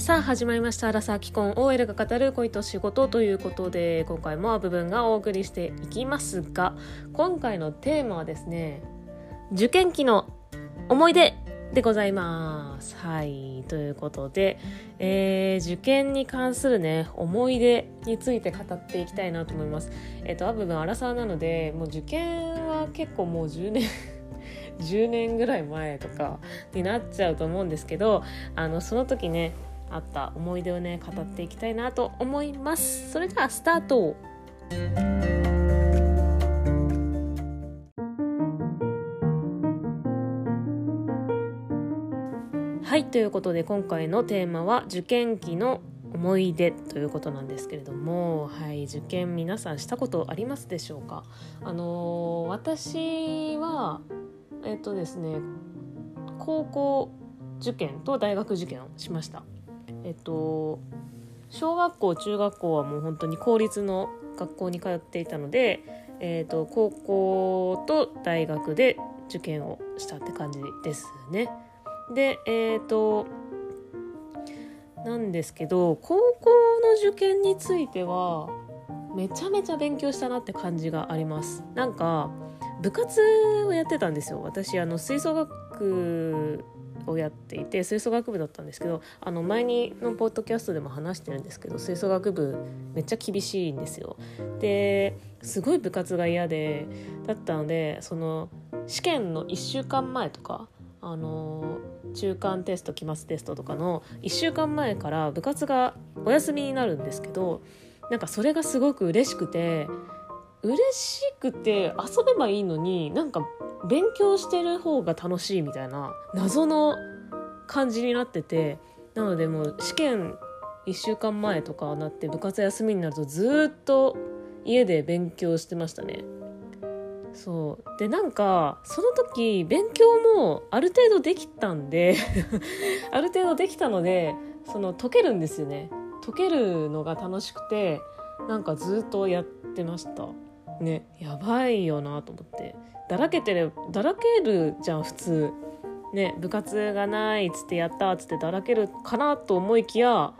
さあ始まりました「アラサー既婚 OL が語る恋と仕事」ということで今回も部分がお送りしていきますが今回のテーマはですね受験期の思い出でございます。はいということで、えー、受験に関するね思い出について語っていきたいなと思います。えっ、とアブ分アラサーなのでもう受験は結構もう10年 10年ぐらい前とかになっちゃうと思うんですけどあのその時ねあった思い出をね語っていきたいなと思います。それではスタート。はいということで今回のテーマは受験期の思い出ということなんですけれども、はい、受験皆さんしたことありますでしょうか？あのー、私はえっとですね高校受験と大学受験をしました。えっと小学校中学校はもう本当に公立の学校に通っていたので、えっと、高校と大学で受験をしたって感じですね。でえっ、となんですけど高校の受験についてはめちゃめちゃ勉強したなって感じがあります。なんか部活をやってたんですよ私あの吹奏楽をやっていて吹奏楽部だったんですけどあの前にのポッドキャストでも話してるんですけど吹奏楽部めっちゃ厳しいんですよ。ですごい部活が嫌でだったのでその試験の1週間前とかあの中間テスト期末テストとかの1週間前から部活がお休みになるんですけどなんかそれがすごく嬉しくて嬉しくて遊べばいいのになんか勉強してる方が楽しいみたいな謎の感じになっててなのでもう試験1週間前とかなって部活休みになるとずっと家で勉強してましたね。そう。でなんかその時勉強もある程度できたんで ある程度できたのでその解けるんですよね。解けるのが楽しくてなんかずっとやってました。ね。やばいよなと思って。だらけてるだらけるじゃん普通。ね部活がないっつってやったっつってだらけるかなと思いきや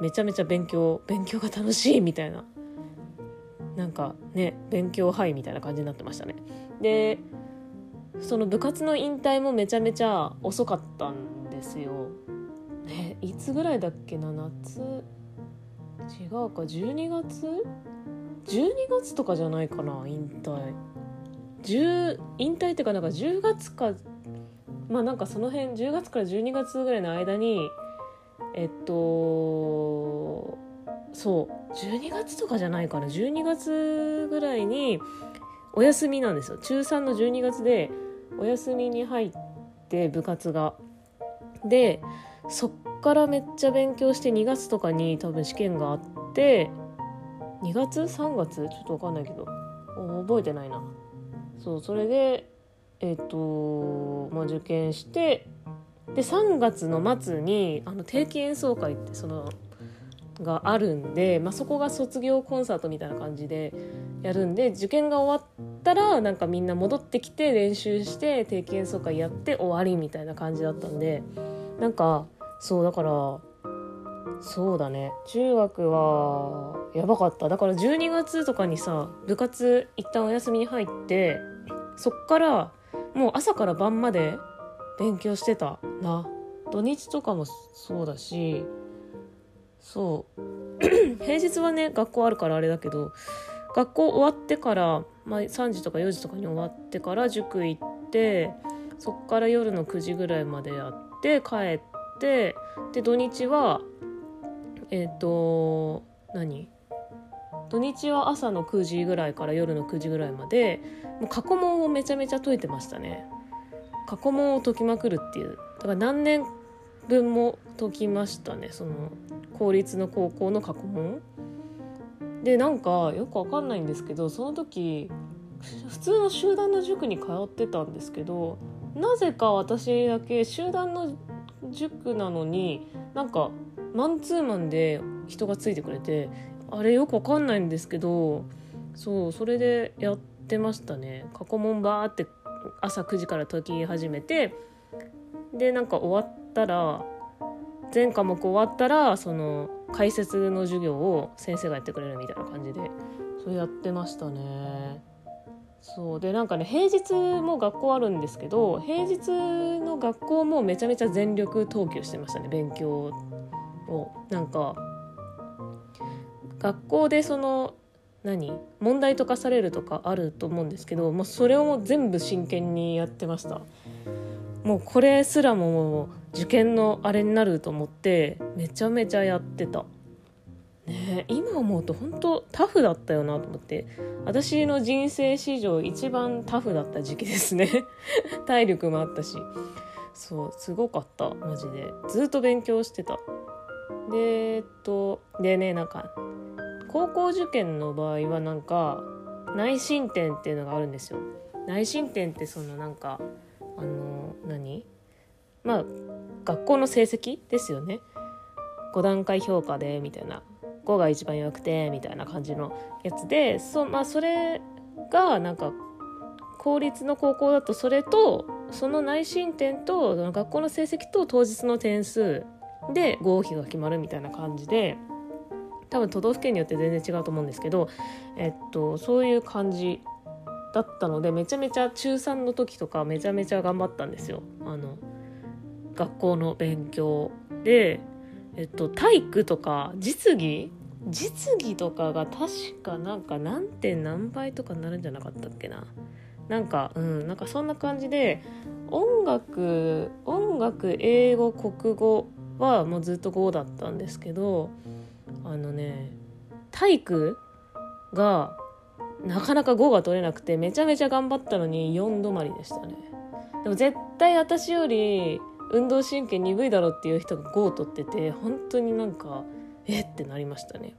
めちゃめちゃ勉強勉強が楽しいみたいな。なんかね勉強はいみたいな感じになってましたね。でその部活の引退もめちゃめちゃ遅かったんですよ。ねいつぐらいだっけな夏？違うか12月？12月とかじゃないかな引退。10引退っていうかなんか10月かまあなんかその辺10月から12月ぐらいの間にえっとそう12月とかじゃないかな12月ぐらいにお休みなんですよ。中3の12月でお休みに入って部活が。でそっからめっちゃ勉強して2月とかに多分試験があって2月3月？ちょっと分かんないけど。覚えてないな。そうそれでえっ、ー、とまあ受験してで3月の末にあの定期演奏会ってそのがあるんで、まあ、そこが卒業コンサートみたいな感じでやるんで受験が終わったらなんかみんな戻ってきて練習して定期演奏会やって終わりみたいな感じだったんでなんかそうだからそうだね。中学はやばかった。だから12月とかにさ部活一旦お休みに入ってそっからもう朝から晩まで勉強してたな。土日とかもそうだしそう。平日はね学校あるからあれだけど学校終わってから、まあ、3時とか4時とかに終わってから塾行ってそっから夜の9時ぐらいまでやって帰ってで土日はえっ、ー、と何？土日は朝の9時ぐらいから夜の9時ぐらいまでもう過去問をめちゃめちゃ解いてましたね。過去問を解きまくるっていう。だから何年分も解きましたねその公立の高校の過去問。でなんかよくわかんないんですけどその時普通の集団の塾に通ってたんですけどなぜか私だけ集団の塾なのになんかマンツーマンで人がついてくれてあれよくわかんないんですけどそうそれでやってましたね過去問バーって朝9時から解き始めてでなんか終わったら全科目終わったらその解説の授業を先生がやってくれるみたいな感じでそうやってましたね。そうでなんかね平日も学校あるんですけど平日の学校もめちゃめちゃ全力投球してましたね勉強を。なんか学校でその何問題とかされるとかあると思うんですけどもうそれをもう全部真剣にやってました。もうこれすらももう受験のあれになると思ってめちゃめちゃやってた。ね今思うと本当タフだったよなと思って。私の人生史上一番タフだった時期ですね。体力もあったし。そうすごかったマジで。ずっと勉強してた。でえっとでねなんか高校受験の場合はなんか内申点っていうのがあるんですよ。内申点ってそのなんかあの何？まあ学校の成績ですよね。5段階評価でみたいな。5が一番良くてみたいな感じのやつでそ,、まあ、それがなんか公立の高校だとそれとその内申点と学校の成績と当日の点数で合否が決まるみたいな感じで多分都道府県によって全然違うと思うんですけど、えっと、そういう感じだったのでめちゃめちゃ中3の時とかめちゃめちゃ頑張ったんですよ。あの学校の勉強で、えっと、体育とか実技実技とかが確かなんか何点何倍とかになるんじゃなかったっけな。なんかうんなんかそんな感じで音楽音楽英語国語はもうずっと5だったんですけどあのね体育がなかなか5が取れなくてめちゃめちゃ頑張ったのに4止まりでしたね。でも絶対私より運動神経鈍いだろうっていう人が5を取ってて本当になんかえってなりましたね。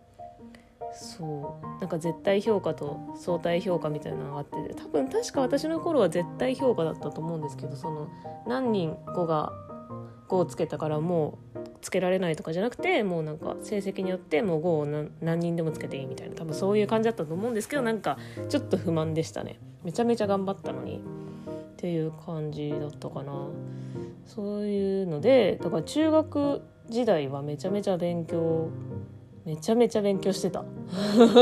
そう。なんか絶対評価と相対評価みたいなのがあって多分確か私の頃は絶対評価だったと思うんですけどその何人5が5をつけたからもうつけられないとかじゃなくてもうなんか成績によってもう5を何人でもつけていいみたいな多分そういう感じだったと思うんですけどなんかちょっと不満でしたね。めちゃめちゃ頑張ったのに。っていう感じだったかな。そういうのでだから中学時代はめちゃめちゃ勉強めちゃめちゃ勉強してた。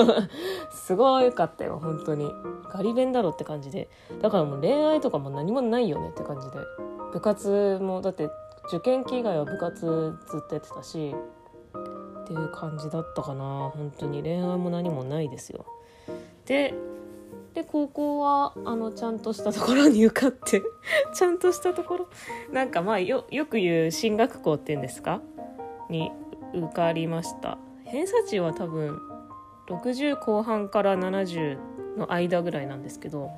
すごいよかったよ本当に。ガリ勉だろって感じで。だからもう恋愛とかも何もないよねって感じで。部活もだって受験期以外は部活ずっとやってたしっていう感じだったかな。本当に。恋愛も何もないですよ。でで高校はあのちゃんとしたところに受かって ちゃんとしたところなんかまあよよく言う進学校っていうんですか？に受かりました。偏差値は多分60後半から70の間ぐらいなんですけど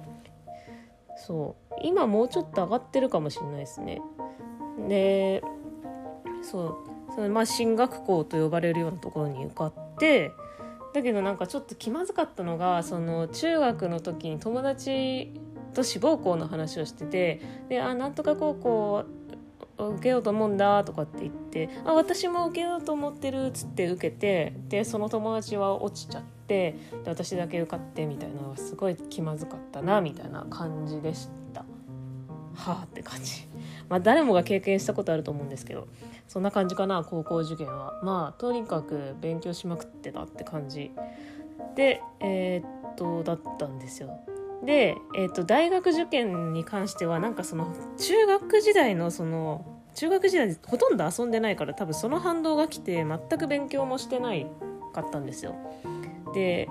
そう。今もうちょっと上がってるかもしれないですね。でそうそのまあ進学校と呼ばれるようなところに受かってだけどなんかちょっと気まずかったのがその中学の時に友達と志望校の話をしててであなんとか高校受けようと思うんだとかって言ってあ私も受けようと思ってるっつって受けてでその友達は落ちちゃってで私だけ受かってみたいなのがすごい気まずかったなみたいな感じでした。はあって感じ。まあ誰もが経験したことあると思うんですけどそんな感じかな高校受験は。まあとにかく勉強しまくってたって感じ。でえー、っとだったんですよ。で、えーと、大学受験に関してはなんかその中学時代のその中学時代ほとんど遊んでないから多分その反動が来て全く勉強もしてないかったんですよ。で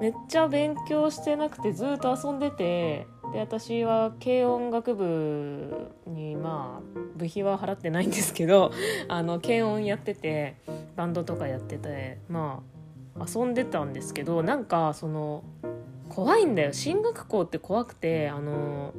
めっちゃ勉強してなくてずっと遊んでてで私は軽音楽部にまあ部費は払ってないんですけど あの軽音やっててバンドとかやっててまあ遊んでたんですけどなんかその怖いんだよ。進学校って怖くてあの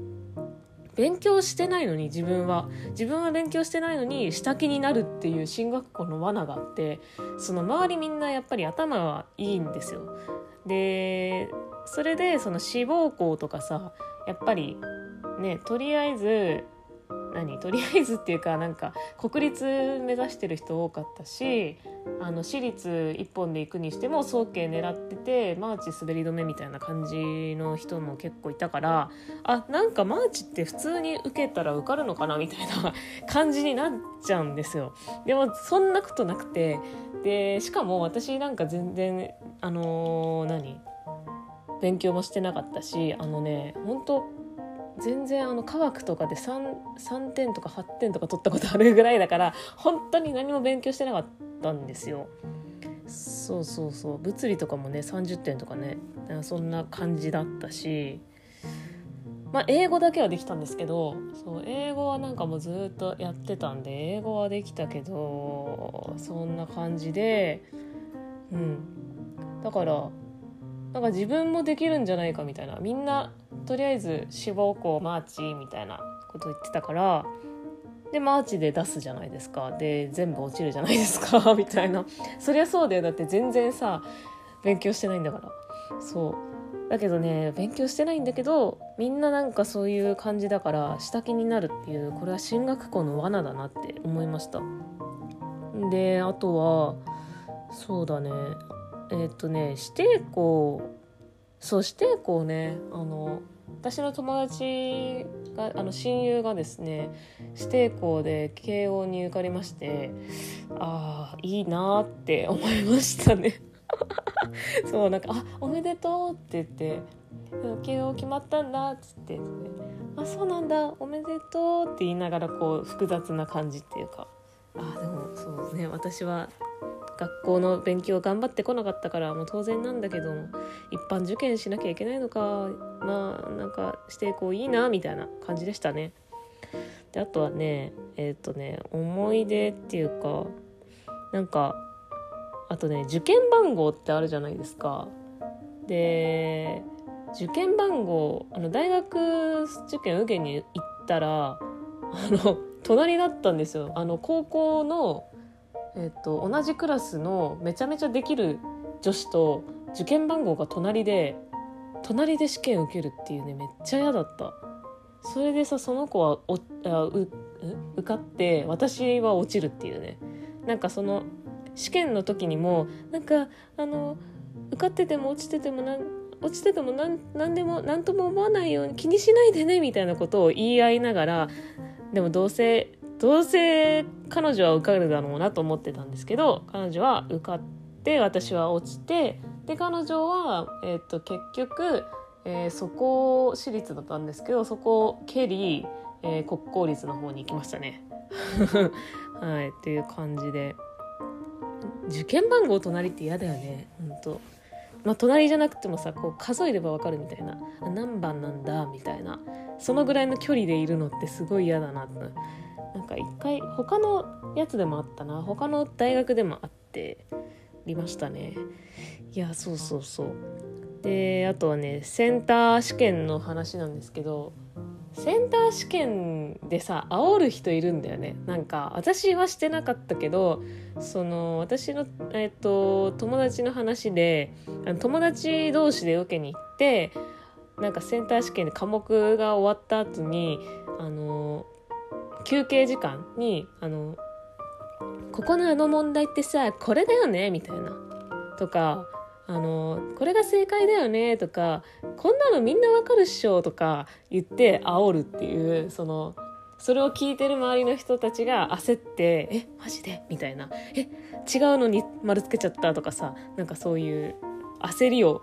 勉強してないのに自分は。自分は勉強してないのに下気になるっていう進学校の罠があってその周りみんなやっぱり頭はいいんですよ。でそれでその志望校とかさやっぱりねとりあえず何？とりあえずっていうかなんか国立目指してる人多かったしあの私立一本で行くにしても早慶狙っててマーチ滑り止めみたいな感じの人も結構いたからあなんかマーチって普通に受けたら受かるのかなみたいな 感じになっちゃうんですよ。でもそんなことなくてでしかも私なんか全然あのー、何？勉強もしてなかったしあのね本当全然あの科学とかで 3, 3点とか8点とか取ったことあるぐらいだから本当に何も勉強してなかったんですよ。そうそうそう。物理とかもね30点とかねそんな感じだったし。まあ英語だけはできたんですけどそう英語はなんかもうずっとやってたんで英語はできたけどそんな感じでうん。だからなんか自分もできるんじゃないかみたいな。みんなとりあえず志望校マーチみたいなこと言ってたから。でマーチで出すじゃないですか。で全部落ちるじゃないですか。みたいな。そりゃそうだよ。だって全然さ勉強してないんだから。そう。だけどね勉強してないんだけどみんななんかそういう感じだから下気になるっていうこれは進学校の罠だなって思いました。であとはそうだね。えー、っとね指定校そう指定校ねあの私の友達があの親友がですね指定校で慶応に受かりましてああいいなって思いましたね。そうなんか「あおめでとう」って言って「慶応決まったんだ」っつって「あそうなんだおめでとう」って言いながらこう複雑な感じっていうか。あでもそうね私は学校の勉強頑張ってこなかったからもう当然なんだけど一般受験しなきゃいけないのかまあなんかしてこういいなみたいな感じでしたね。であとはねえっ、ー、とね思い出っていうかなんかあとね受験番号ってあるじゃないですか。で受験番号あの大学受験受けに行ったらあの隣だったんですよあの高校のえっと、同じクラスのめちゃめちゃできる女子と受験番号が隣で隣で試験受けるっていうねめっちゃ嫌だった。それでさその子はおあう受かって私は落ちるっていうね。なんかその試験の時にもなんかあの受かってても落ちててもなん落ちてても何何でも何とも思わないように気にしないでねみたいなことを言い合いながらでもどうせどうせ彼女は受かるだろうなと思ってたんですけど彼女は受かって私は落ちてで彼女は、えーと、結局、えー、そこ私立だったんですけどそこを蹴り、えー、国公立の方に行きましたね。はいっていう感じで。受験番号隣って嫌だよね。本当まあ隣じゃなくてもさこう数えればわかるみたいな。何番なんだみたいな。そのぐらいの距離でいるのってすごい嫌だなとなんか一回他のやつでもあったな。他の大学でもあってりましたね。いやそうそうそう。であとはねセンター試験の話なんですけどセンター試験でさ煽る人いるんだよね。なんか私はしてなかったけどその私の、えっと、友達の話で友達同士で受けに行ってなんかセンター試験で科目が終わった後にあの休憩時間にあのここのあの問題ってさこれだよねみたいな。とかあのこれが正解だよねとかこんなのみんなわかるっしょとか言って煽るっていうそのそれを聞いてる周りの人たちが焦って「えマジで?」みたいな「え違うのに丸つけちゃった」とかさなんかそういう焦りを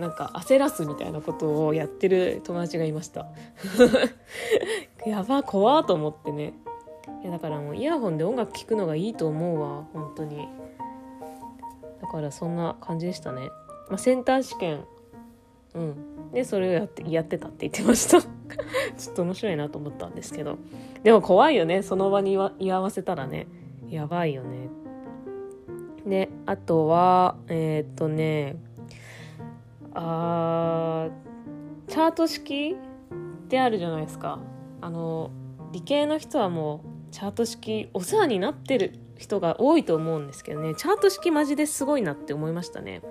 なんか焦らすみたいなことをやってる友達がいました。やば怖と思ってね。いやだからもうイヤホンで音楽聴くのがいいと思うわ。本当に。だからそんな感じでしたね、まあ、センター試験。うん。でそれをやってやってたって言ってました。ちょっと面白いなと思ったんですけど。でも怖いよね。その場に居合わせたらね。やばいよね。であとはえー、っとね。あチャート式ってあるじゃないですか。あの理系の人はもうチャート式お世話になってる人が多いと思うんですけどね。チャート式マジですごいなって思いましたね。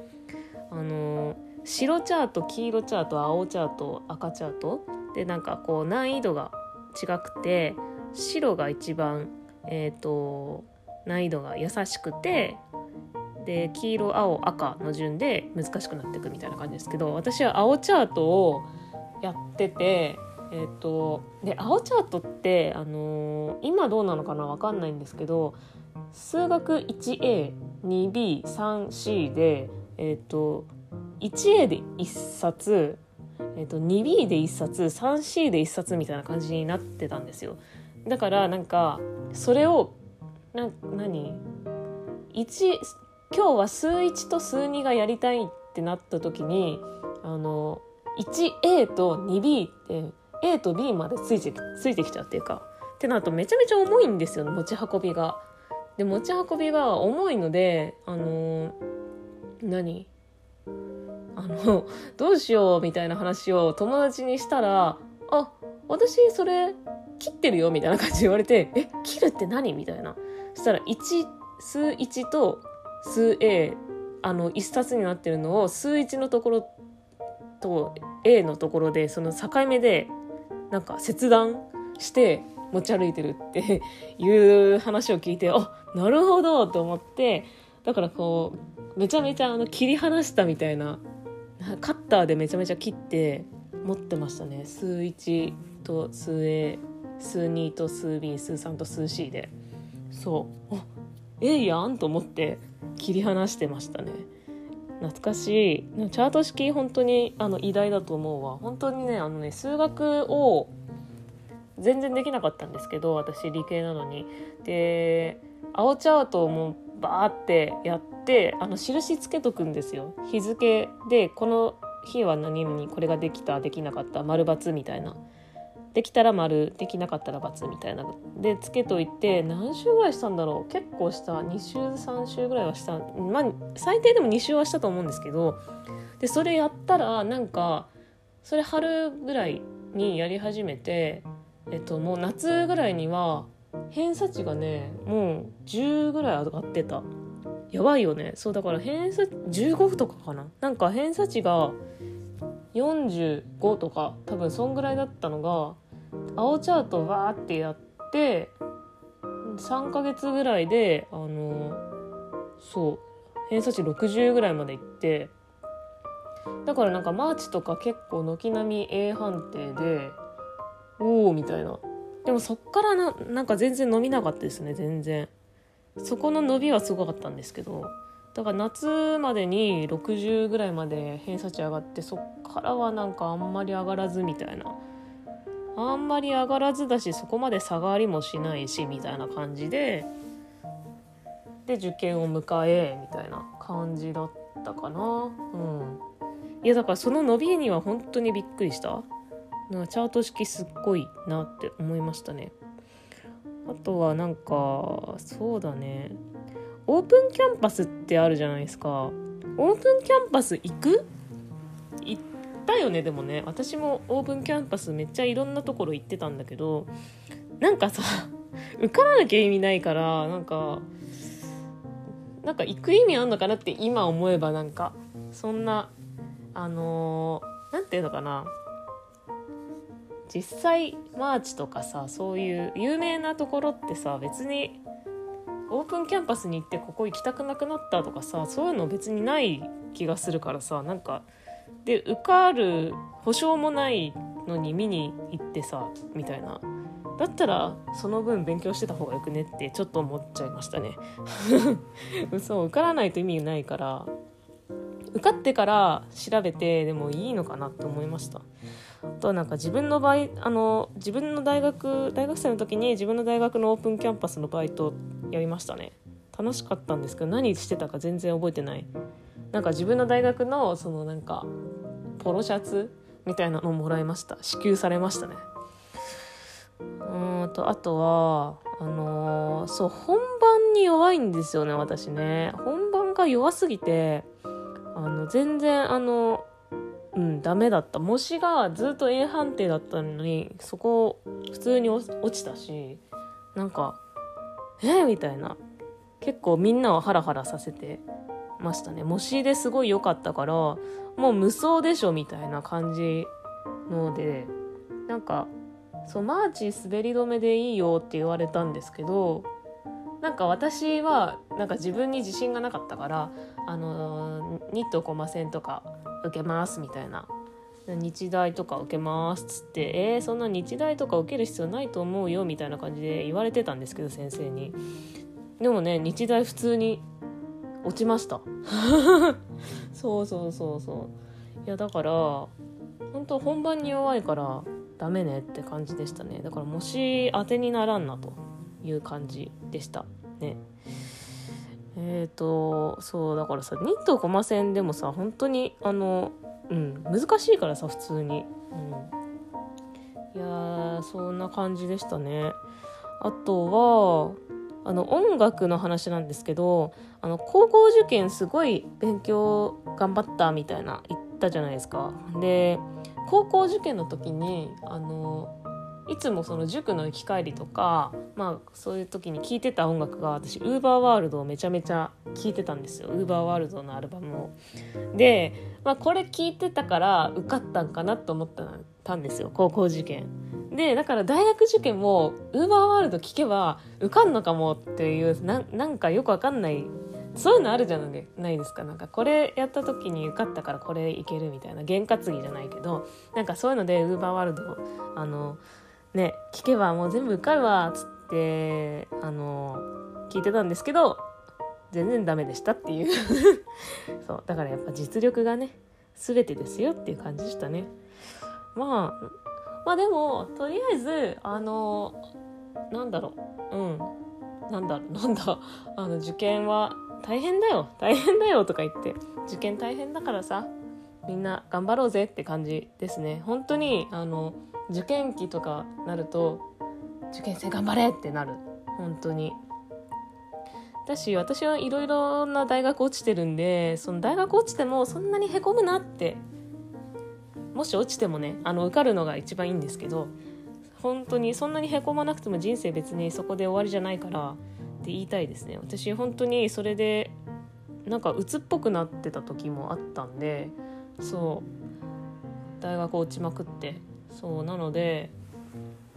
あの白チャート黄色チャート青チャート赤チャート。でなんかこう難易度が違くて白が一番えっ、と難易度が優しくてで黄色青赤の順で難しくなっていくみたいな感じですけど私は青チャートをやっててえっ、とで青チャートってあのー今どうなのかなわかんないんですけど数学 1A2B3C でえっ、と 1A で1冊、えっと 2B で1冊 3C で1冊みたいな感じになってたんですよ。だからなんかそれをな何？今日は数1と数2がやりたいってなった時にあの 1A と 2B って A と B までついてついてきちゃうっていうかってなるとめちゃめちゃ重いんですよね持ち運びが。で持ち運びが重いのであの何？あのどうしようみたいな話を友達にしたら「あ私それ切ってるよ」みたいな感じで言われて「え切るって何?」みたいなそしたら1数1と数 A あの一冊になってるのを数1のところと A のところでその境目でなんか切断して持ち歩いてるって いう話を聞いてあなるほどと思ってだからこうめちゃめちゃあの切り離したみたいなカッターでめちゃめちゃ切って持ってましたね。数1と数 A 数2と数 B 数3と数 C で。そう。あええやんと思って。切り離してましたね。懐かしい。チャート式本当にあの偉大だと思うわ。本当にねあのね数学を全然できなかったんですけど私理系なのに。で青チャートもバーってやってあの印つけとくんですよ。日付でこの日は何にこれができたできなかった丸×みたいな。できたら丸できなかったら×みたいなでつけといて何週ぐらいしたんだろう結構した2週3週ぐらいはした。まあ最低でも2週はしたと思うんですけど。でそれやったらなんかそれ春ぐらいにやり始めてえっともう夏ぐらいには偏差値がねもう10ぐらい上がってた。やばいよね。そうだから偏差15とかかな。なんか偏差値が45とか多分そんぐらいだったのが青チャートをわーってやって3ヶ月ぐらいであのそう偏差値60ぐらいまでいってだからなんかマーチとか結構軒並み A 判定でおおみたいな。でもそっからななんか全然伸びなかったですね全然。そこの伸びはすごかったんですけどだから夏までに60ぐらいまで偏差値上がってそっからはなんかあんまり上がらずみたいな。あんまり上がらずだしそこまで下がりもしないしみたいな感じでで受験を迎えみたいな感じだったかな。うん。いやだからその伸びには本当にびっくりした。なチャート式すっごいなって思いましたね。あとはなんかそうだね。オープンキャンパスってあるじゃないですか。オープンキャンパス行く？たよねでもね。私もオープンキャンパスめっちゃいろんなところ行ってたんだけどなんかさ 受からなきゃ意味ないからなんかなんか行く意味あんのかなって今思えばなんかそんなあのー、ていうのかな。実際マーチとかさそういう有名なところってさ別にオープンキャンパスに行ってここ行きたくなくなったとかさそういうの別にない気がするからさなんかで受かる保証もないのに見に行ってさみたいな。だったらその分勉強してた方がよくねってちょっと思っちゃいましたね。そう受からないと意味ないから。受かってから調べてでもいいのかなって思いました。あとはなんか自分の場合あの自分の大学大学生の時に自分の大学のオープンキャンパスのバイトやりましたね。楽しかったんですけど何してたか全然覚えてない。なんか自分の大学のそのなんかポロシャツみたいなのもらいました。支給されましたね。うんとあとはあのーそう本番に弱いんですよね私ね。本番が弱すぎてあの全然あのうんダメだった。模試がずっと A 判定だったのにそこ普通に落ちたしなんかえみたいな。結構みんなをハラハラさせて。ましたね。模試ですごい良かったからもう無双でしょみたいな感じのでなんかそうマーチ滑り止めでいいよって言われたんですけどなんか私はなんか自分に自信がなかったからあのニットコマ線とか受けますみたいな。日大とか受けますっつってえー、そんな日大とか受ける必要ないと思うよみたいな感じで言われてたんですけど先生に。でもね日大普通に落ちました。そうそうそうそう。いやだから本当本番に弱いからダメねって感じでしたね。だからもし当てにならんなという感じでした。ね。えっ、ー、とそうだからさニットコマ線でもさ本当にあのうん難しいからさ普通に、うん、いやそんな感じでしたね。あとはあの音楽の話なんですけどあの高校受験すごい勉強頑張ったみたいな言ったじゃないですか。で高校受験の時にあのいつもその塾の行き帰りとかまあそういう時に聴いてた音楽が私ウーバーワールドをめちゃめちゃ聴いてたんですよウーバーワールドのアルバムを。で、まあ、これ聴いてたから受かったんかなと思ったんですよ高校受験。でだから大学受験もウーバーワールド聴けば受かんのかもっていうななんかよくわかんないそういうのあるじゃないですかなんかこれやった時に受かったからこれいけるみたいな験担ぎじゃないけどなんかそういうのでウーバーワールドあのね聞けばもう全部受かるわっつってあの聞いてたんですけど全然ダメでしたっていう。そうだからやっぱ実力がね全てですよっていう感じでしたね。まあまあでもとりあえずあのなんだろう。うん。なんだ なんだ。あの受験は大変だよ。大変だよとか言って受験大変だからさみんな頑張ろうぜって感じですね。本当にあの受験期とかなると受験生頑張れってなる。本当に。だし私はいろいろな大学落ちてるんでその大学落ちてもそんなにへこむなってもし落ちてもねあの受かるのが一番いいんですけど本当にそんなにへこまなくても人生別にそこで終わりじゃないからって言いたいですね。私本当にそれでなんか鬱っぽくなってた時もあったんでそう大学落ちまくって。そうなので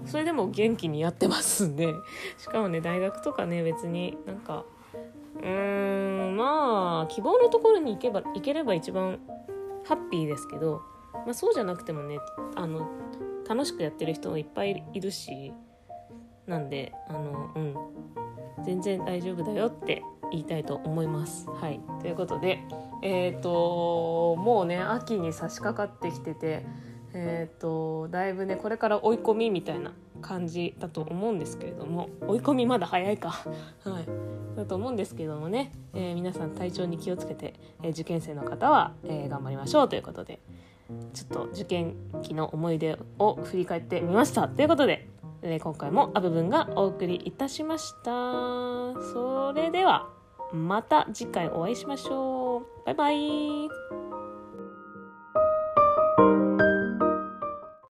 それでも元気にやってますんでしかもね大学とかね別になんかうーんまあ希望のところに行けば行ければ一番ハッピーですけど、まあ、そうじゃなくてもねあの楽しくやってる人もいっぱいいるしなんであのうん全然大丈夫だよって言いたいと思います。はい、ということで、えーともうね秋に差し掛かってきててえーと、だいぶねこれから追い込みみたいな感じだと思うんですけれども追い込みまだ早いか。はい。だと思うんですけどもね、えー、皆さん体調に気をつけて、えー、受験生の方は、えー、頑張りましょうということでちょっと受験期の思い出を振り返ってみましたということで、え今回もあ部分がお送りいたしました。それではまた次回お会いしましょう。バイバイ。